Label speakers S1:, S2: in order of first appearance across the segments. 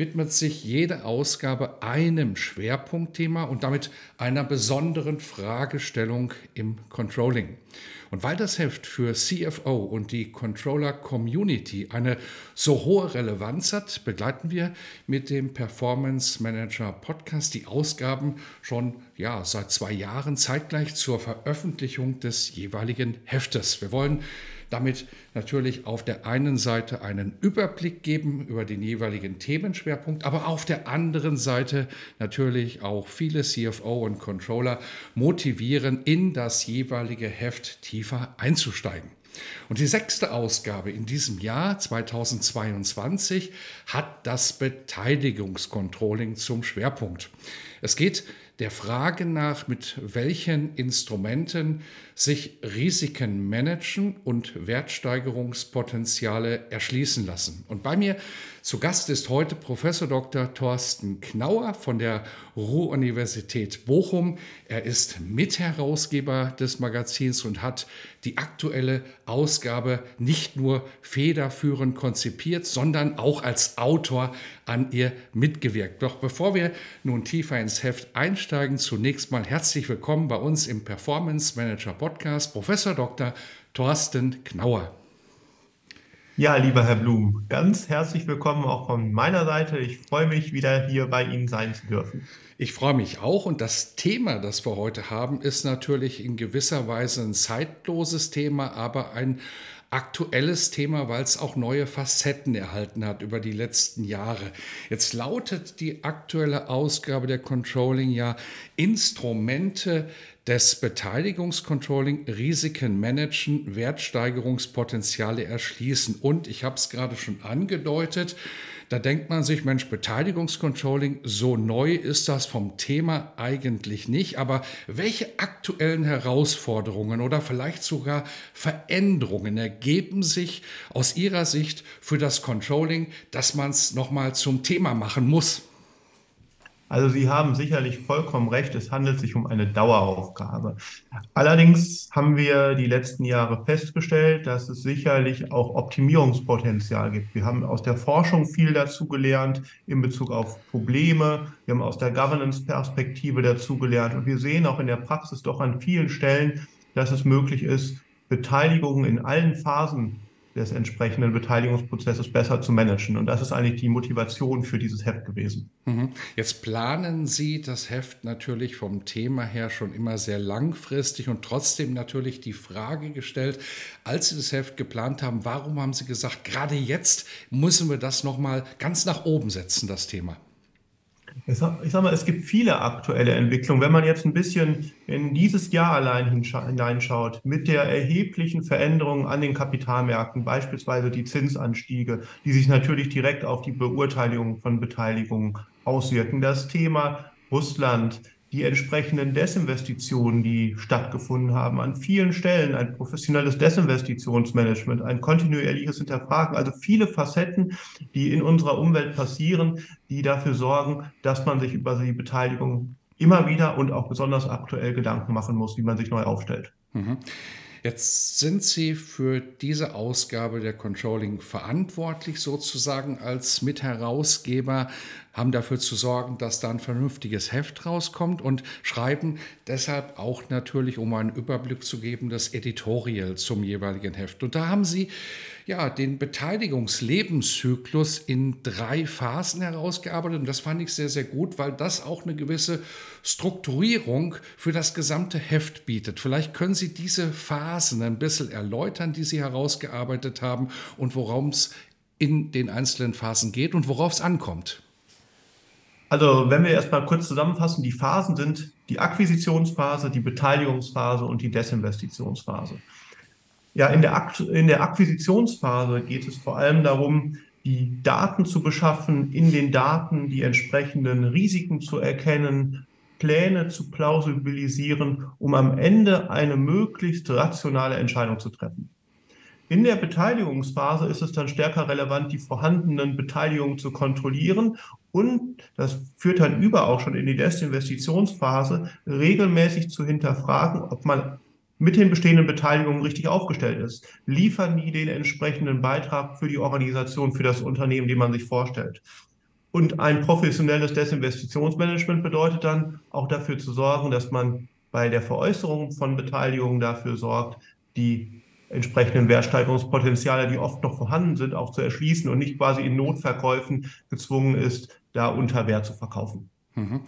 S1: widmet sich jede Ausgabe einem Schwerpunktthema und damit einer besonderen Fragestellung im Controlling. Und weil das Heft für CFO und die Controller Community eine so hohe Relevanz hat, begleiten wir mit dem Performance Manager Podcast die Ausgaben schon ja, seit zwei Jahren zeitgleich zur Veröffentlichung des jeweiligen Heftes. Wir wollen damit natürlich auf der einen Seite einen Überblick geben über den jeweiligen Themenschwerpunkt, aber auf der anderen Seite natürlich auch viele CFO und Controller motivieren, in das jeweilige Heft tiefer einzusteigen. Und die sechste Ausgabe in diesem Jahr 2022 hat das Beteiligungscontrolling zum Schwerpunkt. Es geht der Frage nach, mit welchen Instrumenten sich Risiken managen und Wertsteigerungspotenziale erschließen lassen. Und bei mir zu Gast ist heute Professor Dr. Thorsten Knauer von der Ruhr-Universität Bochum. Er ist Mitherausgeber des Magazins und hat die aktuelle Ausgabe nicht nur federführend konzipiert, sondern auch als Autor an ihr mitgewirkt. Doch bevor wir nun tiefer ins Heft einsteigen, zunächst mal herzlich willkommen bei uns im Performance Manager Podcast, Professor Dr. Thorsten Knauer.
S2: Ja, lieber Herr Blum, ganz herzlich willkommen auch von meiner Seite. Ich freue mich, wieder hier bei Ihnen sein zu dürfen.
S1: Ich freue mich auch und das Thema, das wir heute haben, ist natürlich in gewisser Weise ein zeitloses Thema, aber ein aktuelles Thema, weil es auch neue Facetten erhalten hat über die letzten Jahre. Jetzt lautet die aktuelle Ausgabe der Controlling ja Instrumente des Beteiligungscontrolling Risiken managen, Wertsteigerungspotenziale erschließen. Und ich habe es gerade schon angedeutet, da denkt man sich, Mensch, Beteiligungscontrolling, so neu ist das vom Thema eigentlich nicht. Aber welche aktuellen Herausforderungen oder vielleicht sogar Veränderungen ergeben sich aus Ihrer Sicht für das Controlling, dass man es nochmal zum Thema machen muss?
S2: Also Sie haben sicherlich vollkommen recht, es handelt sich um eine Daueraufgabe. Allerdings haben wir die letzten Jahre festgestellt, dass es sicherlich auch Optimierungspotenzial gibt. Wir haben aus der Forschung viel dazu gelernt in Bezug auf Probleme. Wir haben aus der Governance-Perspektive dazu gelernt. Und wir sehen auch in der Praxis doch an vielen Stellen, dass es möglich ist, Beteiligungen in allen Phasen des entsprechenden Beteiligungsprozesses besser zu managen. Und das ist eigentlich die Motivation für dieses Heft gewesen.
S1: Mhm. Jetzt planen Sie das Heft natürlich vom Thema her schon immer sehr langfristig und trotzdem natürlich die Frage gestellt, als Sie das Heft geplant haben, warum haben Sie gesagt, gerade jetzt müssen wir das nochmal ganz nach oben setzen, das Thema?
S2: Ich sag, mal, es gibt viele aktuelle Entwicklungen. Wenn man jetzt ein bisschen in dieses Jahr allein hineinschaut, mit der erheblichen Veränderung an den Kapitalmärkten, beispielsweise die Zinsanstiege, die sich natürlich direkt auf die Beurteilung von Beteiligungen auswirken. Das Thema Russland, die entsprechenden Desinvestitionen, die stattgefunden haben, an vielen Stellen ein professionelles Desinvestitionsmanagement, ein kontinuierliches Hinterfragen, also viele Facetten, die in unserer Umwelt passieren, die dafür sorgen, dass man sich über die Beteiligung immer wieder und auch besonders aktuell Gedanken machen muss, wie man sich neu aufstellt. Mhm.
S1: Jetzt sind Sie für diese Ausgabe der Controlling verantwortlich, sozusagen als Mitherausgeber. haben dafür zu sorgen, dass da ein vernünftiges Heft rauskommt und schreiben deshalb auch natürlich, um einen Überblick zu geben, das Editorial zum jeweiligen Heft. Und da haben sie ja, den Beteiligungslebenszyklus in drei Phasen herausgearbeitet. Und das fand ich sehr, sehr gut, weil das auch eine gewisse Strukturierung für das gesamte Heft bietet. Vielleicht können Sie diese Phasen ein bisschen erläutern, die Sie herausgearbeitet haben und worum es in den einzelnen Phasen geht und worauf es ankommt.
S2: Also, wenn wir erstmal kurz zusammenfassen, die Phasen sind die Akquisitionsphase, die Beteiligungsphase und die Desinvestitionsphase. Ja, in der, in der Akquisitionsphase geht es vor allem darum, die Daten zu beschaffen, in den Daten die entsprechenden Risiken zu erkennen, Pläne zu plausibilisieren, um am Ende eine möglichst rationale Entscheidung zu treffen. In der Beteiligungsphase ist es dann stärker relevant, die vorhandenen Beteiligungen zu kontrollieren und das führt dann über auch schon in die Desinvestitionsphase regelmäßig zu hinterfragen, ob man mit den bestehenden Beteiligungen richtig aufgestellt ist. Liefern die den entsprechenden Beitrag für die Organisation, für das Unternehmen, den man sich vorstellt. Und ein professionelles Desinvestitionsmanagement bedeutet dann auch dafür zu sorgen, dass man bei der Veräußerung von Beteiligungen dafür sorgt, die entsprechenden Wertsteigerungspotenziale, die oft noch vorhanden sind, auch zu erschließen und nicht quasi in Notverkäufen gezwungen ist, da unter Wert zu verkaufen.
S1: Mhm.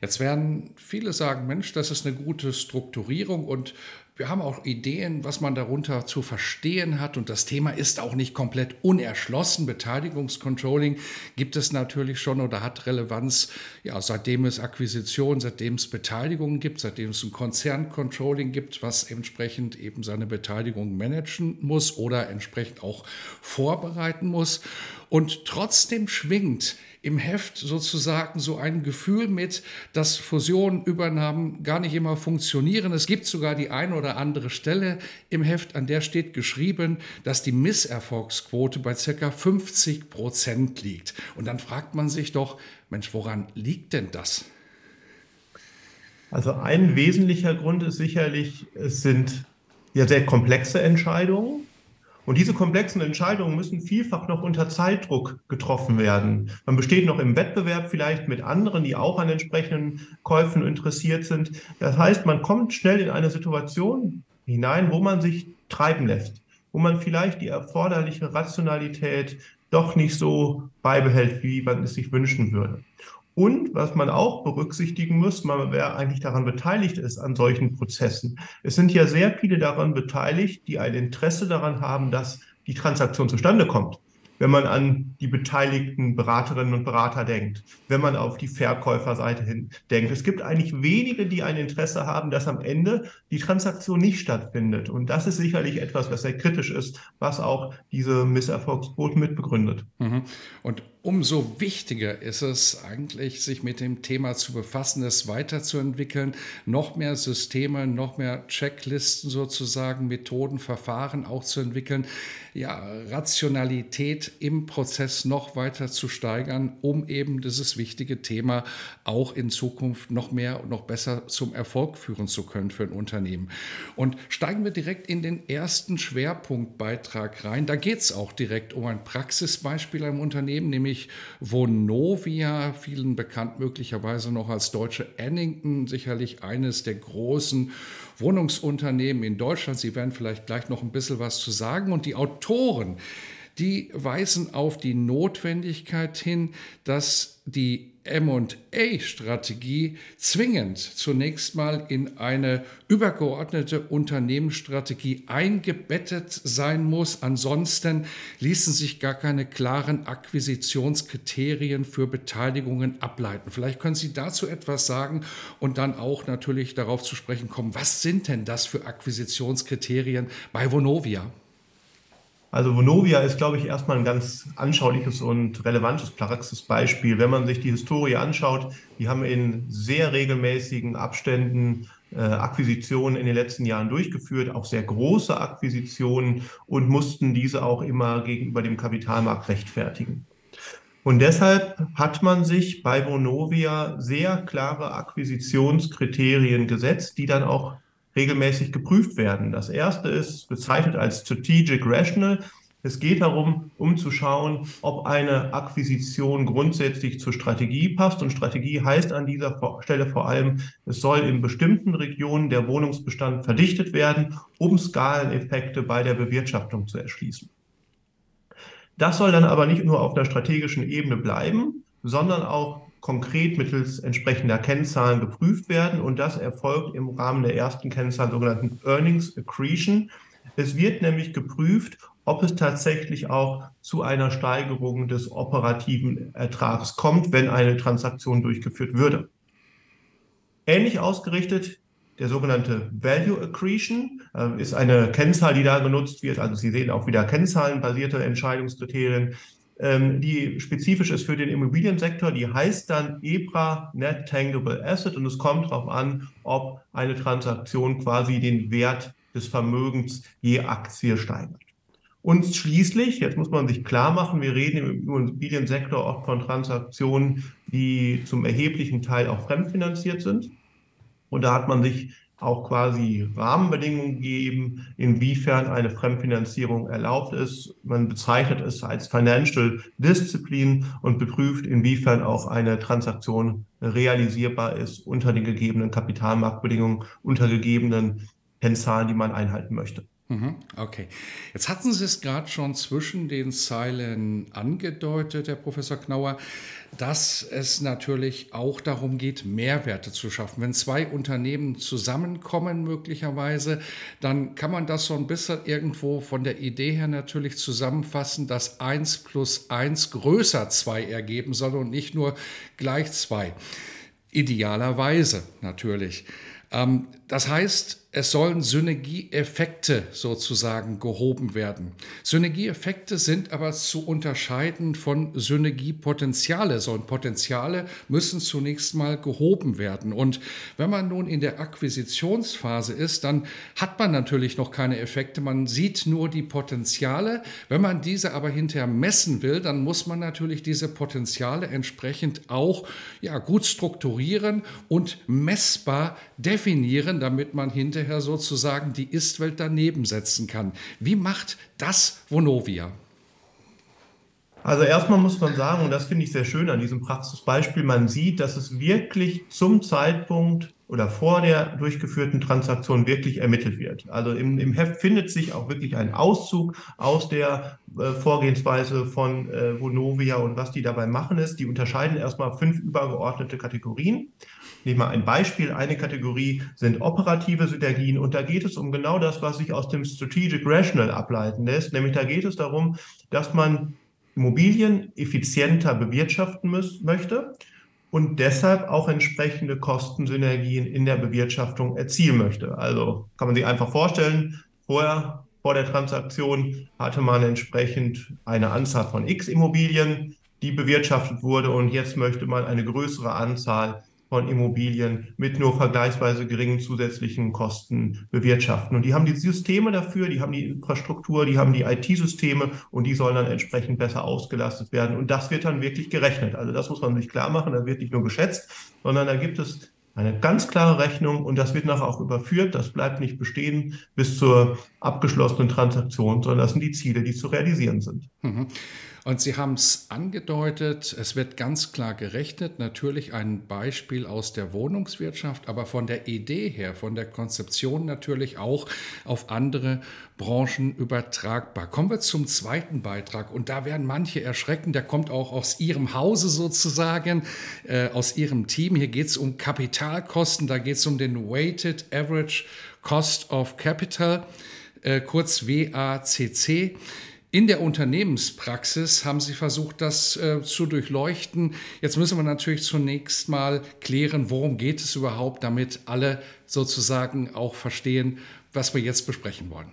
S1: Jetzt werden viele sagen, Mensch, das ist eine gute Strukturierung und wir haben auch Ideen, was man darunter zu verstehen hat. Und das Thema ist auch nicht komplett unerschlossen. Beteiligungscontrolling gibt es natürlich schon oder hat Relevanz, ja, seitdem es Akquisition, seitdem es Beteiligungen gibt, seitdem es ein Konzerncontrolling gibt, was entsprechend eben seine Beteiligung managen muss oder entsprechend auch vorbereiten muss. Und trotzdem schwingt im Heft sozusagen so ein Gefühl mit, dass Fusionen, Übernahmen gar nicht immer funktionieren. Es gibt sogar die eine oder andere Stelle im Heft, an der steht geschrieben, dass die Misserfolgsquote bei ca. 50 Prozent liegt. Und dann fragt man sich doch, Mensch, woran liegt denn das?
S2: Also ein wesentlicher Grund ist sicherlich, es sind ja sehr komplexe Entscheidungen. Und diese komplexen Entscheidungen müssen vielfach noch unter Zeitdruck getroffen werden. Man besteht noch im Wettbewerb vielleicht mit anderen, die auch an entsprechenden Käufen interessiert sind. Das heißt, man kommt schnell in eine Situation hinein, wo man sich treiben lässt, wo man vielleicht die erforderliche Rationalität doch nicht so beibehält, wie man es sich wünschen würde. Und was man auch berücksichtigen muss, man, wer eigentlich daran beteiligt ist an solchen Prozessen. Es sind ja sehr viele daran beteiligt, die ein Interesse daran haben, dass die Transaktion zustande kommt wenn man an die beteiligten Beraterinnen und Berater denkt, wenn man auf die Verkäuferseite hin denkt. Es gibt eigentlich wenige, die ein Interesse haben, dass am Ende die Transaktion nicht stattfindet. Und das ist sicherlich etwas, was sehr kritisch ist, was auch diese Misserfolgsquote mitbegründet.
S1: Mhm. Und umso wichtiger ist es eigentlich, sich mit dem Thema zu befassen, es weiterzuentwickeln, noch mehr Systeme, noch mehr Checklisten sozusagen, Methoden, Verfahren auch zu entwickeln, ja, Rationalität im Prozess noch weiter zu steigern, um eben dieses wichtige Thema auch in Zukunft noch mehr und noch besser zum Erfolg führen zu können für ein Unternehmen. Und steigen wir direkt in den ersten Schwerpunktbeitrag rein. Da geht es auch direkt um ein Praxisbeispiel im Unternehmen, nämlich Vonovia, vielen bekannt möglicherweise noch als deutsche Annington, sicherlich eines der großen Wohnungsunternehmen in Deutschland. Sie werden vielleicht gleich noch ein bisschen was zu sagen. Und die Autoren, die weisen auf die Notwendigkeit hin, dass die MA-Strategie zwingend zunächst mal in eine übergeordnete Unternehmensstrategie eingebettet sein muss. Ansonsten ließen sich gar keine klaren Akquisitionskriterien für Beteiligungen ableiten. Vielleicht können Sie dazu etwas sagen und dann auch natürlich darauf zu sprechen kommen, was sind denn das für Akquisitionskriterien bei Vonovia?
S2: Also Vonovia ist, glaube ich, erstmal ein ganz anschauliches und relevantes Praxisbeispiel. Wenn man sich die Historie anschaut, die haben in sehr regelmäßigen Abständen äh, Akquisitionen in den letzten Jahren durchgeführt, auch sehr große Akquisitionen und mussten diese auch immer gegenüber dem Kapitalmarkt rechtfertigen. Und deshalb hat man sich bei Vonovia sehr klare Akquisitionskriterien gesetzt, die dann auch regelmäßig geprüft werden. Das erste ist bezeichnet als Strategic Rational. Es geht darum, um zu schauen, ob eine Akquisition grundsätzlich zur Strategie passt. Und Strategie heißt an dieser Stelle vor allem, es soll in bestimmten Regionen der Wohnungsbestand verdichtet werden, um Skaleneffekte bei der Bewirtschaftung zu erschließen. Das soll dann aber nicht nur auf der strategischen Ebene bleiben, sondern auch konkret mittels entsprechender Kennzahlen geprüft werden. Und das erfolgt im Rahmen der ersten Kennzahl sogenannten Earnings Accretion. Es wird nämlich geprüft, ob es tatsächlich auch zu einer Steigerung des operativen Ertrags kommt, wenn eine Transaktion durchgeführt würde. Ähnlich ausgerichtet der sogenannte Value Accretion äh, ist eine Kennzahl, die da genutzt wird. Also Sie sehen auch wieder kennzahlenbasierte Entscheidungskriterien, die spezifisch ist für den Immobiliensektor. Die heißt dann EPRA Net Tangible Asset und es kommt darauf an, ob eine Transaktion quasi den Wert des Vermögens je Aktie steigert. Und schließlich, jetzt muss man sich klar machen, wir reden im Immobiliensektor oft von Transaktionen, die zum erheblichen Teil auch fremdfinanziert sind. Und da hat man sich auch quasi Rahmenbedingungen gegeben, inwiefern eine Fremdfinanzierung erlaubt ist. Man bezeichnet es als Financial Discipline und beprüft, inwiefern auch eine Transaktion realisierbar ist unter den gegebenen Kapitalmarktbedingungen, unter gegebenen Kennzahlen, die man einhalten möchte.
S1: Mhm, okay. Jetzt hatten Sie es gerade schon zwischen den Zeilen angedeutet, Herr Professor Knauer, dass es natürlich auch darum geht, Mehrwerte zu schaffen. Wenn zwei Unternehmen zusammenkommen möglicherweise, dann kann man das so ein bisschen irgendwo von der Idee her natürlich zusammenfassen, dass 1 plus 1 größer 2 ergeben soll und nicht nur gleich 2. Idealerweise natürlich. Ähm, das heißt, es sollen Synergieeffekte sozusagen gehoben werden. Synergieeffekte sind aber zu unterscheiden von Synergiepotenziale. Sollen Potenziale müssen zunächst mal gehoben werden. Und wenn man nun in der Akquisitionsphase ist, dann hat man natürlich noch keine Effekte. Man sieht nur die Potenziale. Wenn man diese aber hinterher messen will, dann muss man natürlich diese Potenziale entsprechend auch ja, gut strukturieren und messbar definieren, damit man hinterher hinterher sozusagen die Ist-Welt daneben setzen kann. Wie macht das Vonovia?
S2: Also erstmal muss man sagen, und das finde ich sehr schön an diesem Praxisbeispiel, man sieht, dass es wirklich zum Zeitpunkt oder vor der durchgeführten Transaktion wirklich ermittelt wird. Also im, im Heft findet sich auch wirklich ein Auszug aus der äh, Vorgehensweise von äh, Vonovia und was die dabei machen ist. Die unterscheiden erstmal fünf übergeordnete Kategorien. Nehmen wir ein Beispiel. Eine Kategorie sind operative Synergien und da geht es um genau das, was sich aus dem Strategic Rational ableiten lässt. Nämlich da geht es darum, dass man Immobilien effizienter bewirtschaften muss, möchte und deshalb auch entsprechende Kostensynergien in der Bewirtschaftung erzielen möchte. Also kann man sich einfach vorstellen, vorher, vor der Transaktion hatte man entsprechend eine Anzahl von X Immobilien, die bewirtschaftet wurde und jetzt möchte man eine größere Anzahl von Immobilien mit nur vergleichsweise geringen zusätzlichen Kosten bewirtschaften. Und die haben die Systeme dafür, die haben die Infrastruktur, die haben die IT-Systeme und die sollen dann entsprechend besser ausgelastet werden. Und das wird dann wirklich gerechnet. Also das muss man sich klar machen, da wird nicht nur geschätzt, sondern da gibt es eine ganz klare Rechnung und das wird nachher auch überführt. Das bleibt nicht bestehen bis zur abgeschlossenen Transaktion, sondern das sind die Ziele, die zu realisieren sind.
S1: Mhm. Und Sie haben es angedeutet, es wird ganz klar gerechnet, natürlich ein Beispiel aus der Wohnungswirtschaft, aber von der Idee her, von der Konzeption natürlich auch auf andere Branchen übertragbar. Kommen wir zum zweiten Beitrag und da werden manche erschrecken, der kommt auch aus Ihrem Hause sozusagen, äh, aus Ihrem Team. Hier geht es um Kapitalkosten, da geht es um den Weighted Average Cost of Capital, äh, kurz WACC. In der Unternehmenspraxis haben Sie versucht, das äh, zu durchleuchten. Jetzt müssen wir natürlich zunächst mal klären, worum geht es überhaupt, damit alle sozusagen auch verstehen, was wir jetzt besprechen wollen.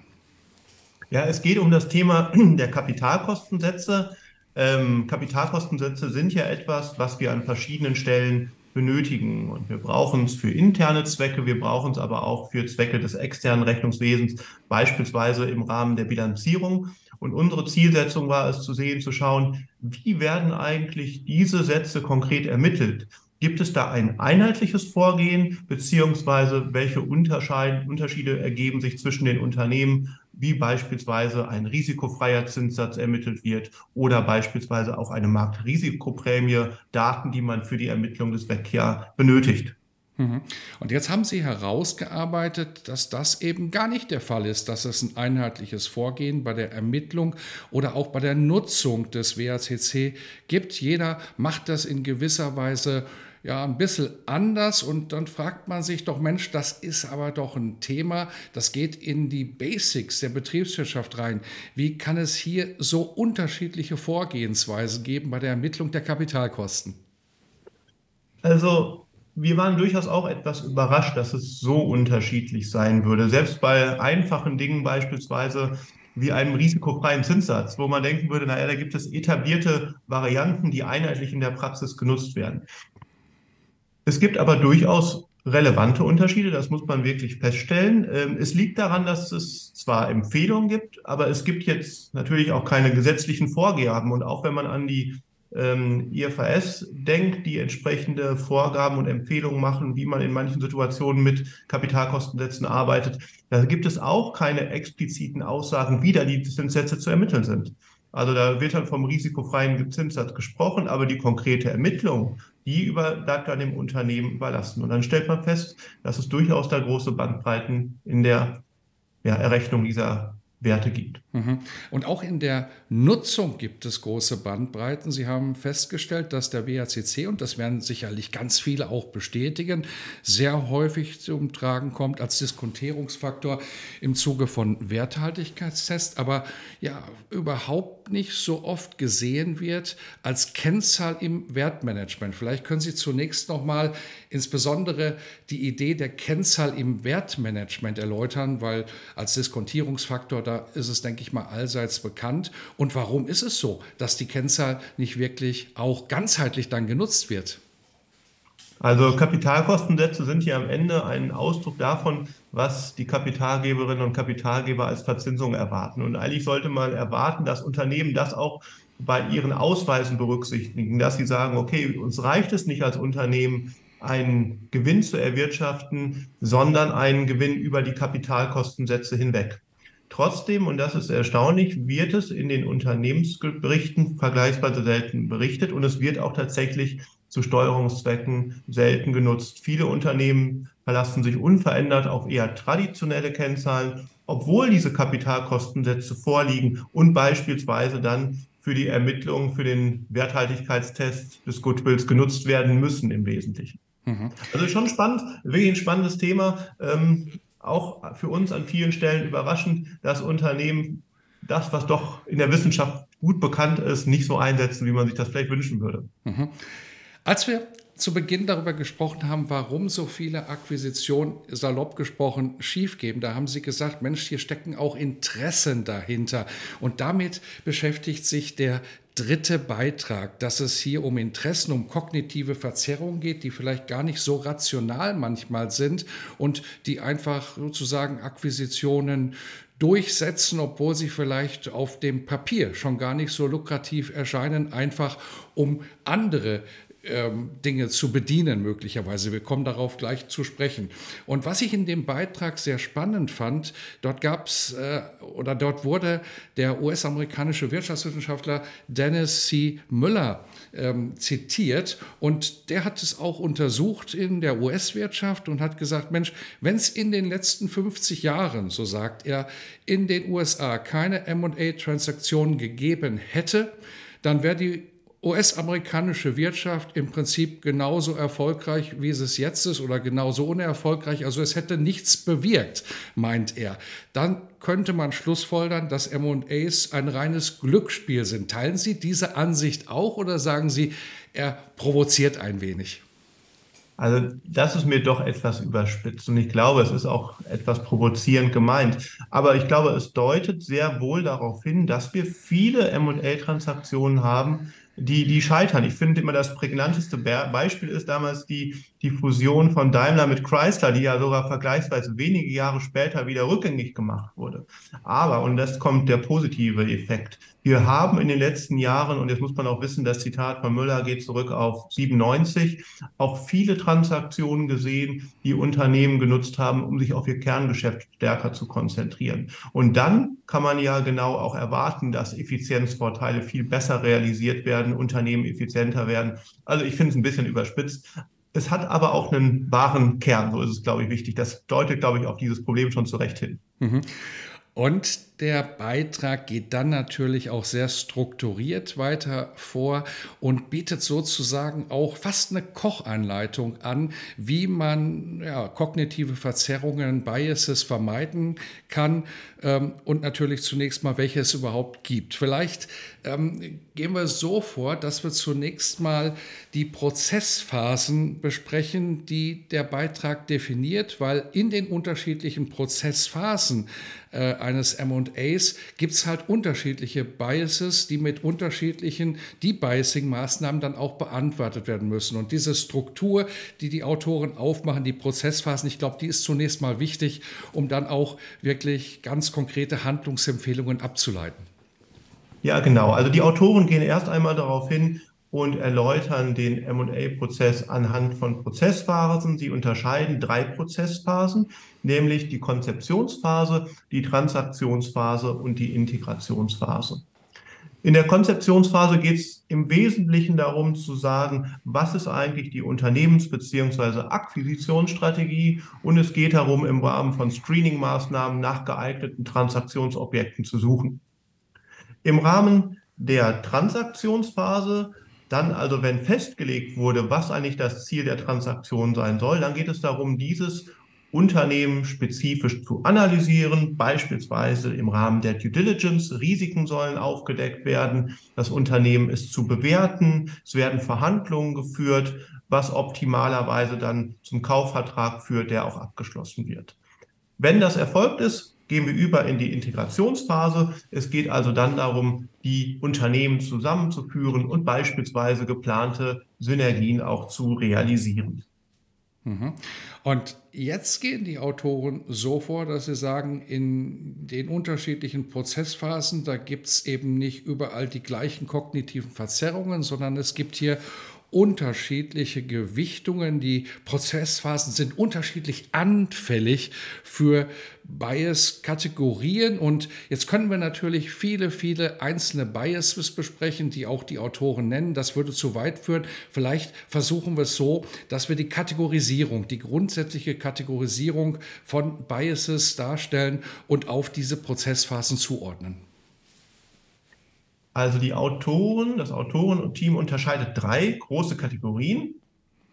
S2: Ja, es geht um das Thema der Kapitalkostensätze. Ähm, Kapitalkostensätze sind ja etwas, was wir an verschiedenen Stellen benötigen. Und wir brauchen es für interne Zwecke, wir brauchen es aber auch für Zwecke des externen Rechnungswesens, beispielsweise im Rahmen der Bilanzierung. Und unsere Zielsetzung war es zu sehen, zu schauen, wie werden eigentlich diese Sätze konkret ermittelt? Gibt es da ein einheitliches Vorgehen, beziehungsweise welche Unterschiede ergeben sich zwischen den Unternehmen, wie beispielsweise ein risikofreier Zinssatz ermittelt wird oder beispielsweise auch eine Marktrisikoprämie, Daten, die man für die Ermittlung des Verkehrs benötigt?
S1: Mhm. Und jetzt haben Sie herausgearbeitet, dass das eben gar nicht der Fall ist, dass es ein einheitliches Vorgehen bei der Ermittlung oder auch bei der Nutzung des WACC gibt. Jeder macht das in gewisser Weise ja ein bisschen anders und dann fragt man sich doch, Mensch, das ist aber doch ein Thema, das geht in die Basics der Betriebswirtschaft rein. Wie kann es hier so unterschiedliche Vorgehensweisen geben bei der Ermittlung der Kapitalkosten?
S2: Also wir waren durchaus auch etwas überrascht, dass es so unterschiedlich sein würde. Selbst bei einfachen Dingen beispielsweise wie einem risikofreien Zinssatz, wo man denken würde, naja, da gibt es etablierte Varianten, die einheitlich in der Praxis genutzt werden. Es gibt aber durchaus relevante Unterschiede, das muss man wirklich feststellen. Ähm, es liegt daran, dass es zwar Empfehlungen gibt, aber es gibt jetzt natürlich auch keine gesetzlichen Vorgaben. Und auch wenn man an die ähm, IFRS denkt, die entsprechende Vorgaben und Empfehlungen machen, wie man in manchen Situationen mit Kapitalkostensätzen arbeitet. Da gibt es auch keine expliziten Aussagen, wie da die Zinssätze zu ermitteln sind. Also da wird dann vom risikofreien Zinssatz gesprochen, aber die konkrete Ermittlung, die über, bleibt dann dem Unternehmen überlassen. Und dann stellt man fest, dass es durchaus da große Bandbreiten in der ja, Errechnung dieser Werte gibt.
S1: Mhm. Und auch in der Nutzung gibt es große Bandbreiten. Sie haben festgestellt, dass der WACC, und das werden sicherlich ganz viele auch bestätigen, sehr häufig zum Tragen kommt als Diskontierungsfaktor im Zuge von Werthaltigkeitstests, aber ja überhaupt nicht so oft gesehen wird als Kennzahl im Wertmanagement. Vielleicht können Sie zunächst noch mal insbesondere die Idee der Kennzahl im Wertmanagement erläutern, weil als Diskontierungsfaktor da ist es, denke ich mal, allseits bekannt. Und warum ist es so, dass die Kennzahl nicht wirklich auch ganzheitlich dann genutzt wird?
S2: Also Kapitalkostensätze sind ja am Ende ein Ausdruck davon, was die Kapitalgeberinnen und Kapitalgeber als Verzinsung erwarten. Und eigentlich sollte man erwarten, dass Unternehmen das auch bei ihren Ausweisen berücksichtigen, dass sie sagen, okay, uns reicht es nicht als Unternehmen, einen Gewinn zu erwirtschaften, sondern einen Gewinn über die Kapitalkostensätze hinweg. Trotzdem, und das ist erstaunlich, wird es in den Unternehmensberichten vergleichsweise selten berichtet und es wird auch tatsächlich zu Steuerungszwecken selten genutzt. Viele Unternehmen verlassen sich unverändert auf eher traditionelle Kennzahlen, obwohl diese Kapitalkostensätze vorliegen und beispielsweise dann für die Ermittlung, für den Werthaltigkeitstest des Goodwills genutzt werden müssen im Wesentlichen. Mhm. Also schon spannend, wirklich ein spannendes Thema. Ähm, auch für uns an vielen Stellen überraschend, dass Unternehmen das, was doch in der Wissenschaft gut bekannt ist, nicht so einsetzen, wie man sich das vielleicht wünschen würde. Mhm.
S1: Als wir zu Beginn darüber gesprochen haben, warum so viele Akquisitionen, salopp gesprochen, schiefgeben. Da haben Sie gesagt, Mensch, hier stecken auch Interessen dahinter. Und damit beschäftigt sich der dritte Beitrag, dass es hier um Interessen, um kognitive Verzerrungen geht, die vielleicht gar nicht so rational manchmal sind und die einfach sozusagen Akquisitionen durchsetzen, obwohl sie vielleicht auf dem Papier schon gar nicht so lukrativ erscheinen, einfach um andere Dinge zu bedienen, möglicherweise. Wir kommen darauf gleich zu sprechen. Und was ich in dem Beitrag sehr spannend fand, dort gab es äh, oder dort wurde der US-amerikanische Wirtschaftswissenschaftler Dennis C. Müller ähm, zitiert und der hat es auch untersucht in der US-Wirtschaft und hat gesagt, Mensch, wenn es in den letzten 50 Jahren, so sagt er, in den USA keine MA-Transaktionen gegeben hätte, dann wäre die US-amerikanische Wirtschaft im Prinzip genauso erfolgreich, wie es jetzt ist oder genauso unerfolgreich. Also es hätte nichts bewirkt, meint er. Dann könnte man schlussfolgern, dass M&As ein reines Glücksspiel sind. Teilen Sie diese Ansicht auch oder sagen Sie, er provoziert ein wenig?
S2: Also das ist mir doch etwas überspitzt und ich glaube, es ist auch etwas provozierend gemeint. Aber ich glaube, es deutet sehr wohl darauf hin, dass wir viele M&A-Transaktionen haben, die, die scheitern. Ich finde immer das prägnanteste Beispiel ist damals die, die Fusion von Daimler mit Chrysler, die ja sogar vergleichsweise wenige Jahre später wieder rückgängig gemacht wurde. Aber, und das kommt der positive Effekt, wir haben in den letzten Jahren, und jetzt muss man auch wissen, das Zitat von Müller geht zurück auf 97, auch viele Transaktionen gesehen, die Unternehmen genutzt haben, um sich auf ihr Kerngeschäft stärker zu konzentrieren. Und dann kann man ja genau auch erwarten, dass Effizienzvorteile viel besser realisiert werden, Unternehmen effizienter werden. Also ich finde es ein bisschen überspitzt. Es hat aber auch einen wahren Kern, so ist es, glaube ich, wichtig. Das deutet, glaube ich, auf dieses Problem schon zurecht hin. Mhm.
S1: Und der Beitrag geht dann natürlich auch sehr strukturiert weiter vor und bietet sozusagen auch fast eine Kochanleitung an, wie man ja, kognitive Verzerrungen, Biases vermeiden kann ähm, und natürlich zunächst mal, welche es überhaupt gibt. Vielleicht ähm, gehen wir so vor, dass wir zunächst mal die Prozessphasen besprechen, die der Beitrag definiert, weil in den unterschiedlichen Prozessphasen äh, eines MAs gibt es halt unterschiedliche Biases, die mit unterschiedlichen Debiasing-Maßnahmen dann auch beantwortet werden müssen. Und diese Struktur, die die Autoren aufmachen, die Prozessphasen, ich glaube, die ist zunächst mal wichtig, um dann auch wirklich ganz konkrete Handlungsempfehlungen abzuleiten.
S2: Ja, genau. Also die Autoren gehen erst einmal darauf hin, und erläutern den MA-Prozess anhand von Prozessphasen. Sie unterscheiden drei Prozessphasen, nämlich die Konzeptionsphase, die Transaktionsphase und die Integrationsphase. In der Konzeptionsphase geht es im Wesentlichen darum zu sagen, was ist eigentlich die Unternehmens- bzw. Akquisitionsstrategie und es geht darum, im Rahmen von Screening-Maßnahmen nach geeigneten Transaktionsobjekten zu suchen. Im Rahmen der Transaktionsphase dann also, wenn festgelegt wurde, was eigentlich das Ziel der Transaktion sein soll, dann geht es darum, dieses Unternehmen spezifisch zu analysieren, beispielsweise im Rahmen der Due Diligence. Risiken sollen aufgedeckt werden, das Unternehmen ist zu bewerten, es werden Verhandlungen geführt, was optimalerweise dann zum Kaufvertrag führt, der auch abgeschlossen wird. Wenn das erfolgt ist, gehen wir über in die Integrationsphase. Es geht also dann darum, die Unternehmen zusammenzuführen und beispielsweise geplante Synergien auch zu realisieren.
S1: Mhm. Und jetzt gehen die Autoren so vor, dass sie sagen, in den unterschiedlichen Prozessphasen, da gibt es eben nicht überall die gleichen kognitiven Verzerrungen, sondern es gibt hier unterschiedliche Gewichtungen. Die Prozessphasen sind unterschiedlich anfällig für Bias-Kategorien. Und jetzt können wir natürlich viele, viele einzelne Biases besprechen, die auch die Autoren nennen. Das würde zu weit führen. Vielleicht versuchen wir es so, dass wir die Kategorisierung, die grundsätzliche Kategorisierung von Biases darstellen und auf diese Prozessphasen zuordnen.
S2: Also die Autoren, das Autorenteam unterscheidet drei große Kategorien,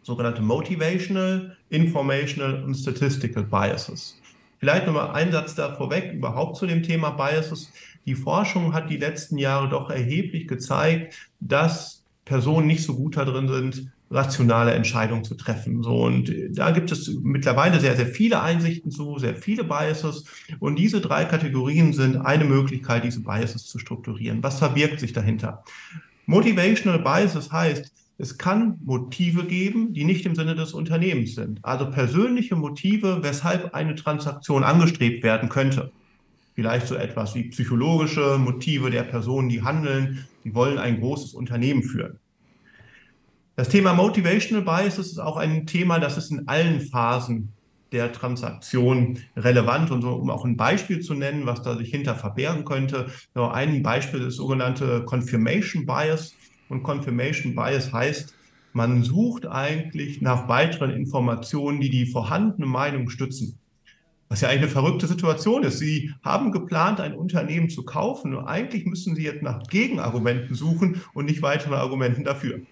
S2: sogenannte Motivational, Informational und Statistical Biases. Vielleicht nochmal ein Satz da vorweg überhaupt zu dem Thema Biases. Die Forschung hat die letzten Jahre doch erheblich gezeigt, dass Personen nicht so gut darin sind, rationale Entscheidungen zu treffen. So, und da gibt es mittlerweile sehr, sehr viele Einsichten zu, sehr viele Biases. Und diese drei Kategorien sind eine Möglichkeit, diese Biases zu strukturieren. Was verbirgt sich dahinter? Motivational Biases heißt, es kann Motive geben, die nicht im Sinne des Unternehmens sind. Also persönliche Motive, weshalb eine Transaktion angestrebt werden könnte. Vielleicht so etwas wie psychologische Motive der Personen, die handeln, die wollen ein großes Unternehmen führen. Das Thema Motivational Bias ist auch ein Thema, das ist in allen Phasen der Transaktion relevant. Und so, um auch ein Beispiel zu nennen, was da sich hinter verbergen könnte. So ein Beispiel ist sogenannte Confirmation Bias. Und Confirmation Bias heißt, man sucht eigentlich nach weiteren Informationen, die die vorhandene Meinung stützen. Was ja eigentlich eine verrückte Situation ist. Sie haben geplant, ein Unternehmen zu kaufen und eigentlich müssen Sie jetzt nach Gegenargumenten suchen und nicht weiteren Argumenten dafür.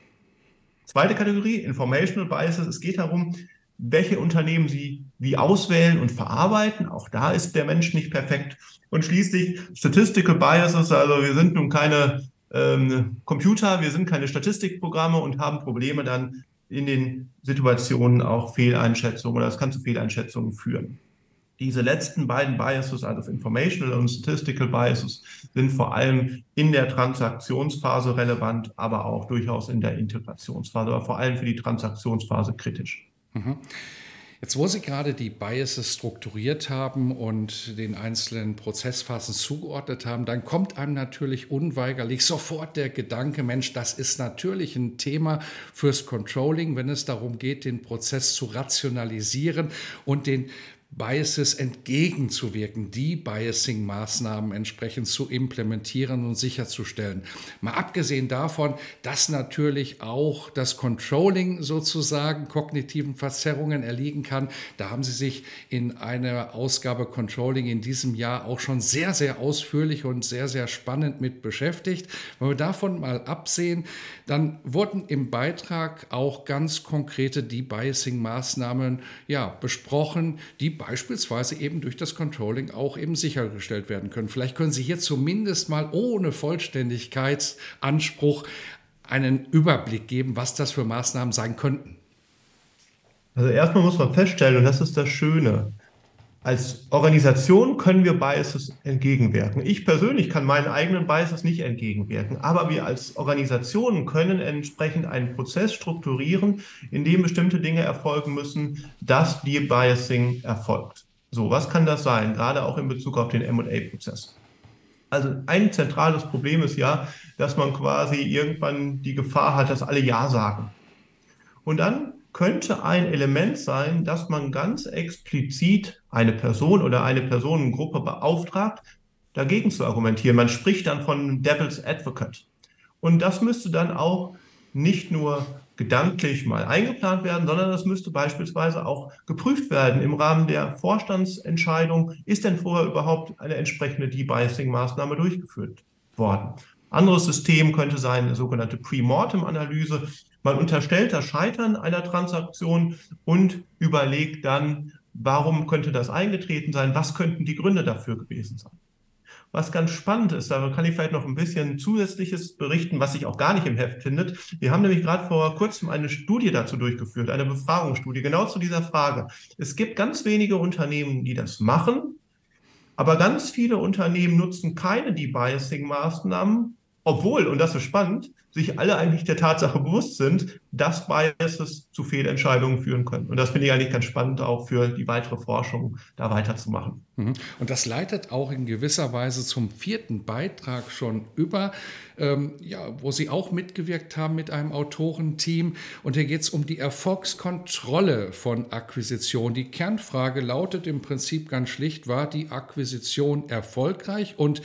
S2: Zweite Kategorie, Informational Biases. Es geht darum, welche Unternehmen Sie wie auswählen und verarbeiten. Auch da ist der Mensch nicht perfekt. Und schließlich Statistical Biases. Also wir sind nun keine ähm, Computer, wir sind keine Statistikprogramme und haben Probleme dann in den Situationen auch Fehleinschätzungen oder es kann zu Fehleinschätzungen führen. Diese letzten beiden Biases, also Informational und Statistical Biases, sind vor allem in der Transaktionsphase relevant, aber auch durchaus in der Integrationsphase, aber vor allem für die Transaktionsphase kritisch. Mhm.
S1: Jetzt, wo Sie gerade die Biases strukturiert haben und den einzelnen Prozessphasen zugeordnet haben, dann kommt einem natürlich unweigerlich sofort der Gedanke, Mensch, das ist natürlich ein Thema fürs Controlling, wenn es darum geht, den Prozess zu rationalisieren und den Biases entgegenzuwirken, die Biasing-Maßnahmen entsprechend zu implementieren und sicherzustellen. Mal abgesehen davon, dass natürlich auch das Controlling sozusagen kognitiven Verzerrungen erliegen kann. Da haben Sie sich in einer Ausgabe Controlling in diesem Jahr auch schon sehr, sehr ausführlich und sehr, sehr spannend mit beschäftigt. Wenn wir davon mal absehen, dann wurden im Beitrag auch ganz konkrete Debiasing-Maßnahmen ja, besprochen, die beispielsweise eben durch das Controlling auch eben sichergestellt werden können. Vielleicht können Sie hier zumindest mal ohne Vollständigkeitsanspruch einen Überblick geben, was das für Maßnahmen sein könnten.
S2: Also erstmal muss man feststellen, und das ist das Schöne, als Organisation können wir Biases entgegenwirken. Ich persönlich kann meinen eigenen Biases nicht entgegenwirken, aber wir als Organisation können entsprechend einen Prozess strukturieren, in dem bestimmte Dinge erfolgen müssen, dass die Biasing erfolgt. So, was kann das sein? Gerade auch in Bezug auf den M&A-Prozess. Also ein zentrales Problem ist ja, dass man quasi irgendwann die Gefahr hat, dass alle Ja sagen. Und dann könnte ein Element sein, dass man ganz explizit eine Person oder eine Personengruppe beauftragt, dagegen zu argumentieren. Man spricht dann von Devil's Advocate. Und das müsste dann auch nicht nur gedanklich mal eingeplant werden, sondern das müsste beispielsweise auch geprüft werden im Rahmen der Vorstandsentscheidung. Ist denn vorher überhaupt eine entsprechende Debiasing-Maßnahme durchgeführt worden? Anderes System könnte sein eine sogenannte Pre-Mortem-Analyse. Man unterstellt das Scheitern einer Transaktion und überlegt dann, warum könnte das eingetreten sein, was könnten die Gründe dafür gewesen sein. Was ganz spannend ist, da kann ich vielleicht noch ein bisschen zusätzliches berichten, was sich auch gar nicht im Heft findet. Wir haben nämlich gerade vor kurzem eine Studie dazu durchgeführt, eine Befragungsstudie, genau zu dieser Frage. Es gibt ganz wenige Unternehmen, die das machen, aber ganz viele Unternehmen nutzen keine Debiasing-Maßnahmen, obwohl, und das ist spannend, sich alle eigentlich der Tatsache bewusst sind, dass Biases zu Fehlentscheidungen führen können. Und das finde ich eigentlich ganz spannend, auch für die weitere Forschung da weiterzumachen.
S1: Mhm. Und das leitet auch in gewisser Weise zum vierten Beitrag schon über, ähm, ja, wo Sie auch mitgewirkt haben mit einem Autorenteam. Und hier geht es um die Erfolgskontrolle von Akquisition. Die Kernfrage lautet im Prinzip ganz schlicht, war die Akquisition erfolgreich? Und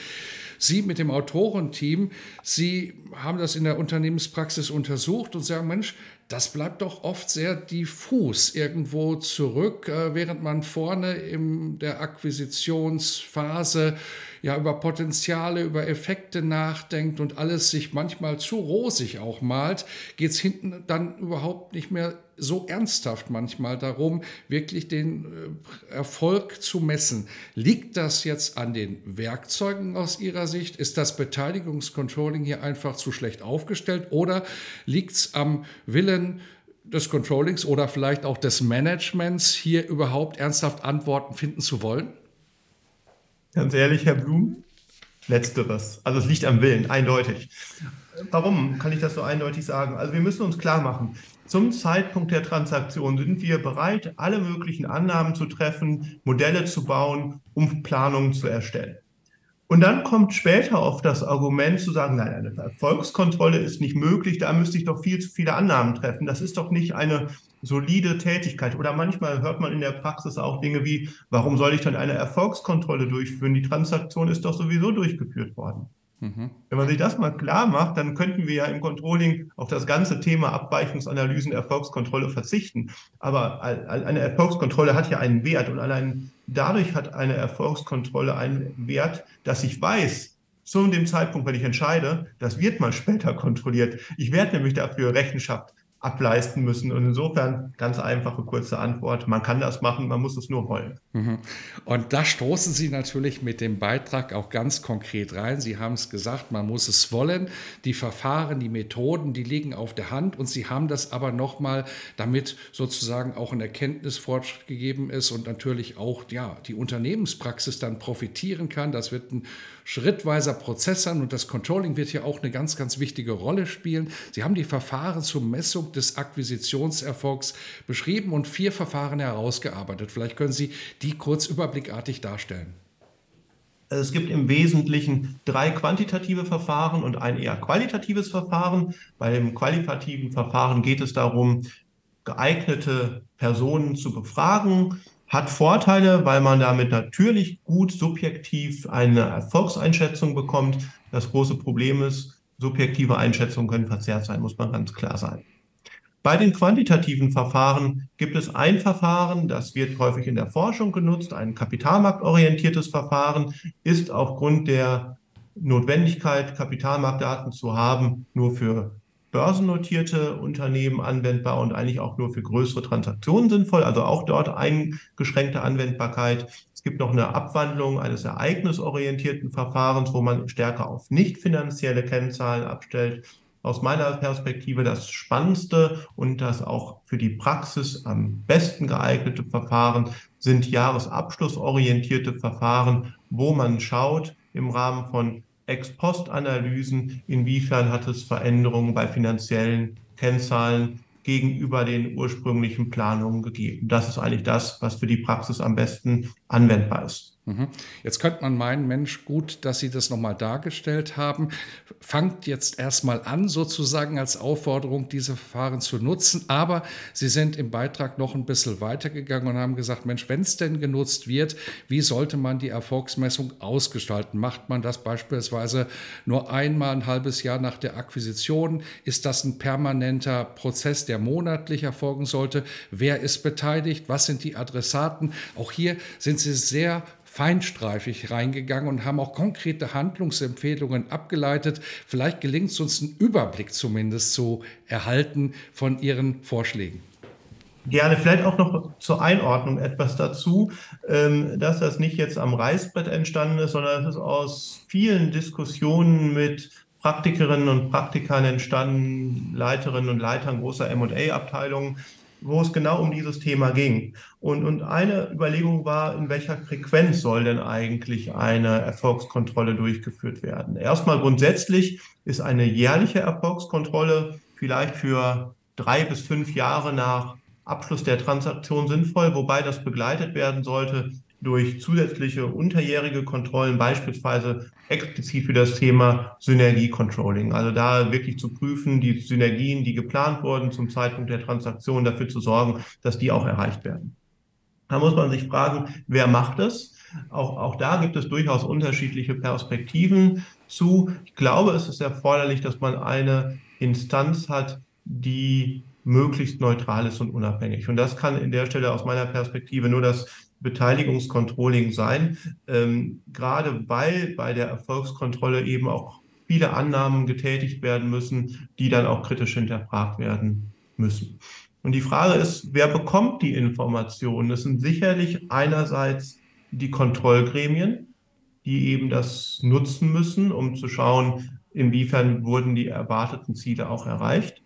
S1: Sie mit dem Autorenteam, Sie haben das in der Unternehmenspraxis untersucht und sagen, Mensch, das bleibt doch oft sehr diffus irgendwo zurück, äh, während man vorne in der Akquisitionsphase ja über Potenziale, über Effekte nachdenkt und alles sich manchmal zu rosig auch malt, geht es hinten dann überhaupt nicht mehr so ernsthaft manchmal darum, wirklich den äh, Erfolg zu messen. Liegt das jetzt an den Werkzeugen aus Ihrer Sicht? Ist das Beteiligungscontrolling hier einfach zu schlecht aufgestellt oder liegt es am Willen, des Controllings oder vielleicht auch des Managements hier überhaupt ernsthaft Antworten finden zu wollen?
S2: Ganz ehrlich, Herr Blum, letzteres. Also es liegt am Willen, eindeutig. Warum kann ich das so eindeutig sagen? Also wir müssen uns klar machen, zum Zeitpunkt der Transaktion sind wir bereit, alle möglichen Annahmen zu treffen, Modelle zu bauen, um Planungen zu erstellen. Und dann kommt später oft das Argument zu sagen, nein, eine Erfolgskontrolle ist nicht möglich, da müsste ich doch viel zu viele Annahmen treffen. Das ist doch nicht eine solide Tätigkeit. Oder manchmal hört man in der Praxis auch Dinge wie, warum soll ich dann eine Erfolgskontrolle durchführen? Die Transaktion ist doch sowieso durchgeführt worden. Mhm. Wenn man sich das mal klar macht, dann könnten wir ja im Controlling auf das ganze Thema Abweichungsanalysen, Erfolgskontrolle verzichten. Aber eine Erfolgskontrolle hat ja einen Wert und allein dadurch hat eine Erfolgskontrolle einen Wert, dass ich weiß, zu dem Zeitpunkt, wenn ich entscheide, das wird mal später kontrolliert. Ich werde nämlich dafür Rechenschaft ableisten müssen. Und insofern ganz einfache, kurze Antwort. Man kann das machen, man muss es nur wollen. Mhm.
S1: Und da stoßen Sie natürlich mit dem Beitrag auch ganz konkret rein. Sie haben es gesagt, man muss es wollen. Die Verfahren, die Methoden, die liegen auf der Hand. Und Sie haben das aber nochmal, damit sozusagen auch ein Erkenntnisfortschritt gegeben ist und natürlich auch ja, die Unternehmenspraxis dann profitieren kann. Das wird ein schrittweiser Prozess sein und das Controlling wird hier auch eine ganz, ganz wichtige Rolle spielen. Sie haben die Verfahren zur Messung des Akquisitionserfolgs beschrieben und vier Verfahren herausgearbeitet. Vielleicht können Sie die kurz überblickartig darstellen.
S2: Also es gibt im Wesentlichen drei quantitative Verfahren und ein eher qualitatives Verfahren. Bei dem qualitativen Verfahren geht es darum, geeignete Personen zu befragen, hat Vorteile, weil man damit natürlich gut subjektiv eine Erfolgseinschätzung bekommt. Das große Problem ist, subjektive Einschätzungen können verzerrt sein, muss man ganz klar sein. Bei den quantitativen Verfahren gibt es ein Verfahren, das wird häufig in der Forschung genutzt, ein kapitalmarktorientiertes Verfahren, ist aufgrund der Notwendigkeit, Kapitalmarktdaten zu haben, nur für börsennotierte Unternehmen anwendbar und eigentlich auch nur für größere Transaktionen sinnvoll, also auch dort eingeschränkte Anwendbarkeit. Es gibt noch eine Abwandlung eines ereignisorientierten Verfahrens, wo man stärker auf nicht finanzielle Kennzahlen abstellt. Aus meiner Perspektive das spannendste und das auch für die Praxis am besten geeignete Verfahren sind jahresabschlussorientierte Verfahren, wo man schaut im Rahmen von Ex-Post-Analysen, inwiefern hat es Veränderungen bei finanziellen Kennzahlen gegenüber den ursprünglichen Planungen gegeben. Das ist eigentlich das, was für die Praxis am besten anwendbar ist.
S1: Mhm. Jetzt könnte man meinen, Mensch, gut, dass Sie das nochmal dargestellt haben. Fangt jetzt erstmal an, sozusagen als Aufforderung, diese Verfahren zu nutzen. Aber Sie sind im Beitrag noch ein bisschen weitergegangen und haben gesagt, Mensch, wenn es denn genutzt wird, wie sollte man die Erfolgsmessung ausgestalten? Macht man das beispielsweise nur einmal ein halbes Jahr nach der Akquisition? Ist das ein permanenter Prozess, der monatlich erfolgen sollte? Wer ist beteiligt? Was sind die Adressaten? Auch hier sind Sie sehr feinstreifig reingegangen und haben auch konkrete Handlungsempfehlungen abgeleitet. Vielleicht gelingt es uns, einen Überblick zumindest zu erhalten von Ihren Vorschlägen.
S2: Gerne, vielleicht auch noch zur Einordnung etwas dazu, ähm, dass das nicht jetzt am Reißbrett entstanden ist, sondern es ist aus vielen Diskussionen mit Praktikerinnen und Praktikern entstanden, Leiterinnen und Leitern großer MA-Abteilungen, wo es genau um dieses Thema ging. Und, und eine Überlegung war, in welcher Frequenz soll denn eigentlich eine Erfolgskontrolle durchgeführt werden? Erstmal grundsätzlich ist eine jährliche Erfolgskontrolle vielleicht für drei bis fünf Jahre nach Abschluss der Transaktion sinnvoll, wobei das begleitet werden sollte durch zusätzliche unterjährige Kontrollen, beispielsweise explizit für das Thema Synergiecontrolling. Also da wirklich zu prüfen, die Synergien, die geplant wurden zum Zeitpunkt der Transaktion, dafür zu sorgen, dass die auch erreicht werden. Da muss man sich fragen, wer macht es? Auch, auch da gibt es durchaus unterschiedliche Perspektiven zu. Ich glaube, es ist erforderlich, dass man eine Instanz hat, die möglichst neutral ist und unabhängig. Und das kann in der Stelle aus meiner Perspektive nur das Beteiligungscontrolling sein, ähm, gerade weil bei der Erfolgskontrolle eben auch viele Annahmen getätigt werden müssen, die dann auch kritisch hinterfragt werden müssen. Und die Frage ist, wer bekommt die Informationen? Das sind sicherlich einerseits die Kontrollgremien, die eben das nutzen müssen, um zu schauen, inwiefern wurden die erwarteten Ziele auch erreicht.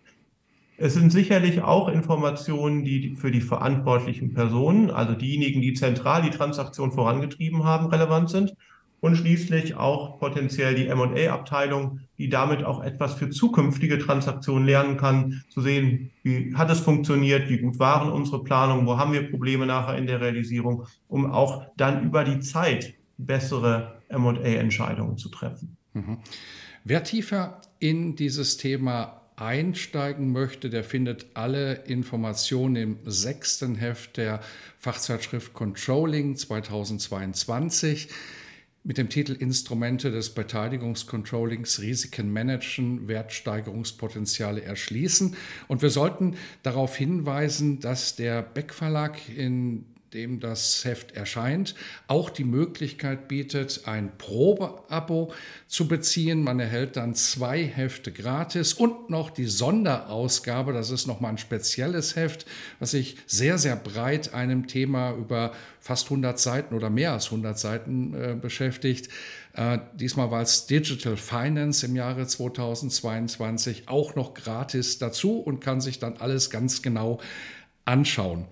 S2: Es sind sicherlich auch Informationen, die für die verantwortlichen Personen, also diejenigen, die zentral die Transaktion vorangetrieben haben, relevant sind. Und schließlich auch potenziell die MA-Abteilung, die damit auch etwas für zukünftige Transaktionen lernen kann, zu sehen, wie hat es funktioniert, wie gut waren unsere Planungen, wo haben wir Probleme nachher in der Realisierung, um auch dann über die Zeit bessere MA-Entscheidungen zu treffen. Mhm.
S1: Wer tiefer in dieses Thema einsteigen möchte, der findet alle Informationen im sechsten Heft der Fachzeitschrift Controlling 2022 mit dem Titel Instrumente des Beteiligungscontrollings, Risiken managen, Wertsteigerungspotenziale erschließen. Und wir sollten darauf hinweisen, dass der Beck Verlag in dem das Heft erscheint, auch die Möglichkeit bietet, ein Probeabo zu beziehen. Man erhält dann zwei Hefte gratis und noch die Sonderausgabe. Das ist nochmal ein spezielles Heft, was sich sehr, sehr breit einem Thema über fast 100 Seiten oder mehr als 100 Seiten äh, beschäftigt. Äh, diesmal war es Digital Finance im Jahre 2022 auch noch gratis dazu und kann sich dann alles ganz genau anschauen.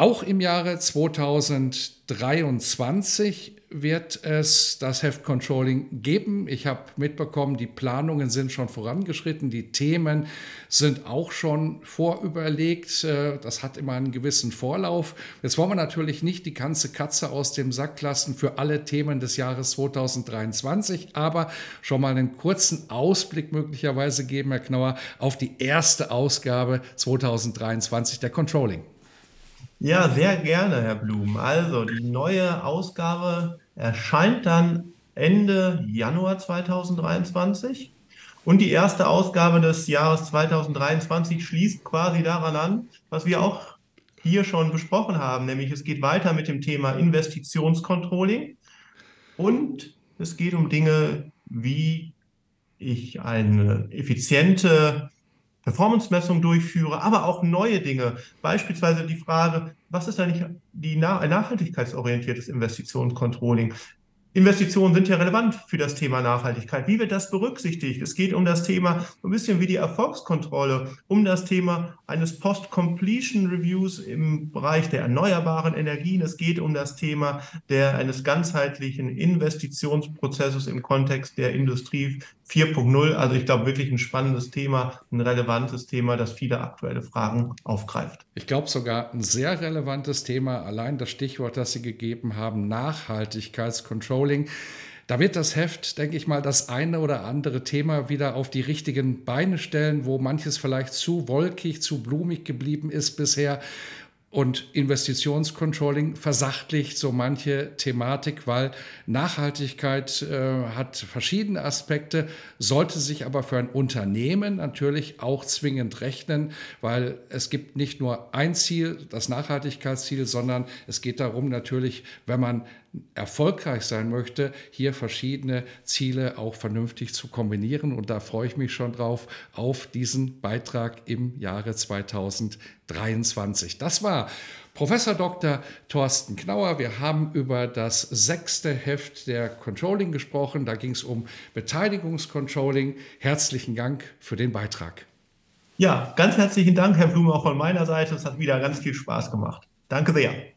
S1: Auch im Jahre 2023 wird es das Heft Controlling geben. Ich habe mitbekommen, die Planungen sind schon vorangeschritten, die Themen sind auch schon vorüberlegt. Äh, das hat immer einen gewissen Vorlauf. Jetzt wollen wir natürlich nicht die ganze Katze aus dem Sack lassen für alle Themen des Jahres 2023, aber schon mal einen kurzen Ausblick möglicherweise geben, Herr Knauer, auf die erste Ausgabe 2023 der Controlling.
S2: Ja, sehr gerne, Herr Blum. Also, die neue Ausgabe erscheint dann Ende Januar 2023. Und die erste Ausgabe des Jahres 2023 schließt quasi daran an, was wir auch hier schon besprochen haben, nämlich es geht weiter mit dem Thema Investitionscontrolling und es geht um Dinge, wie ich eine effiziente Performance-Messung durchführe, aber auch neue Dinge. Beispielsweise die Frage, was ist eigentlich die nachhaltigkeitsorientiertes Investitionscontrolling? Investitionen sind ja relevant für das Thema Nachhaltigkeit. Wie wird das berücksichtigt? Es geht um das Thema, ein bisschen wie die Erfolgskontrolle, um das Thema eines Post-Completion Reviews im Bereich der erneuerbaren Energien. Es geht um das Thema der, eines ganzheitlichen Investitionsprozesses im Kontext der Industrie 4.0. Also ich glaube wirklich ein spannendes Thema, ein relevantes Thema, das viele aktuelle Fragen aufgreift.
S1: Ich glaube sogar ein sehr relevantes Thema, allein das Stichwort, das Sie gegeben haben, Nachhaltigkeitscontrolling. Da wird das Heft, denke ich mal, das eine oder andere Thema wieder auf die richtigen Beine stellen, wo manches vielleicht zu wolkig, zu blumig geblieben ist bisher. Und Investitionscontrolling versachtlicht so manche Thematik, weil Nachhaltigkeit äh, hat verschiedene Aspekte, sollte sich aber für ein Unternehmen natürlich auch zwingend rechnen, weil es gibt nicht nur ein Ziel, das Nachhaltigkeitsziel, sondern es geht darum natürlich, wenn man erfolgreich sein möchte, hier verschiedene Ziele auch vernünftig zu kombinieren. Und da freue ich mich schon drauf auf diesen Beitrag im Jahre 2023. Das war Professor Dr. Thorsten Knauer. Wir haben über das sechste Heft der Controlling gesprochen. Da ging es um Beteiligungscontrolling. Herzlichen Dank für den Beitrag.
S2: Ja, ganz herzlichen Dank, Herr Blume, auch von meiner Seite. Es hat wieder ganz viel Spaß gemacht. Danke sehr.